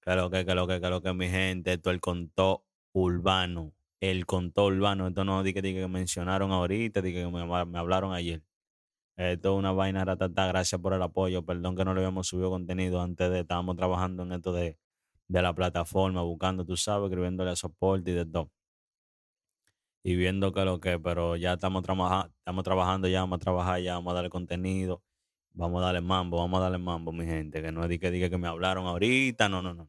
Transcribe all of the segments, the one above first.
Que lo que, que lo que, que lo que, mi gente, esto es el contó urbano. El contó urbano. Esto no dije que, que mencionaron ahorita, dije que me, me hablaron ayer. Esto es una vaina ratata. Gracias por el apoyo. Perdón que no le habíamos subido contenido antes de. Estábamos trabajando en esto de, de la plataforma, buscando, tú sabes, escribiéndole soporte y de todo. Y viendo que lo que, pero ya estamos, trabajando estamos trabajando, ya vamos a trabajar, ya vamos a darle contenido. Vamos a darle mambo, vamos a darle mambo, mi gente. Que no es que diga que me hablaron ahorita, no, no, no.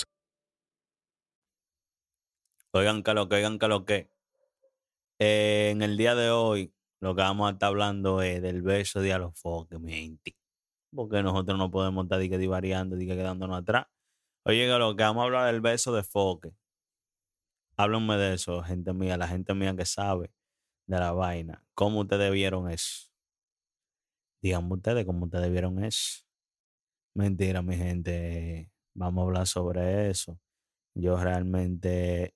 Oigan que lo que, oigan que lo que. Eh, en el día de hoy, lo que vamos a estar hablando es del beso de alofoque, mi gente. Porque nosotros no podemos estar divariando, quedándonos atrás. Oye, que lo que vamos a hablar del beso de foque. Háblenme de eso, gente mía, la gente mía que sabe de la vaina. ¿Cómo ustedes vieron eso? Díganme ustedes cómo ustedes vieron eso. Mentira, mi gente. Vamos a hablar sobre eso. Yo realmente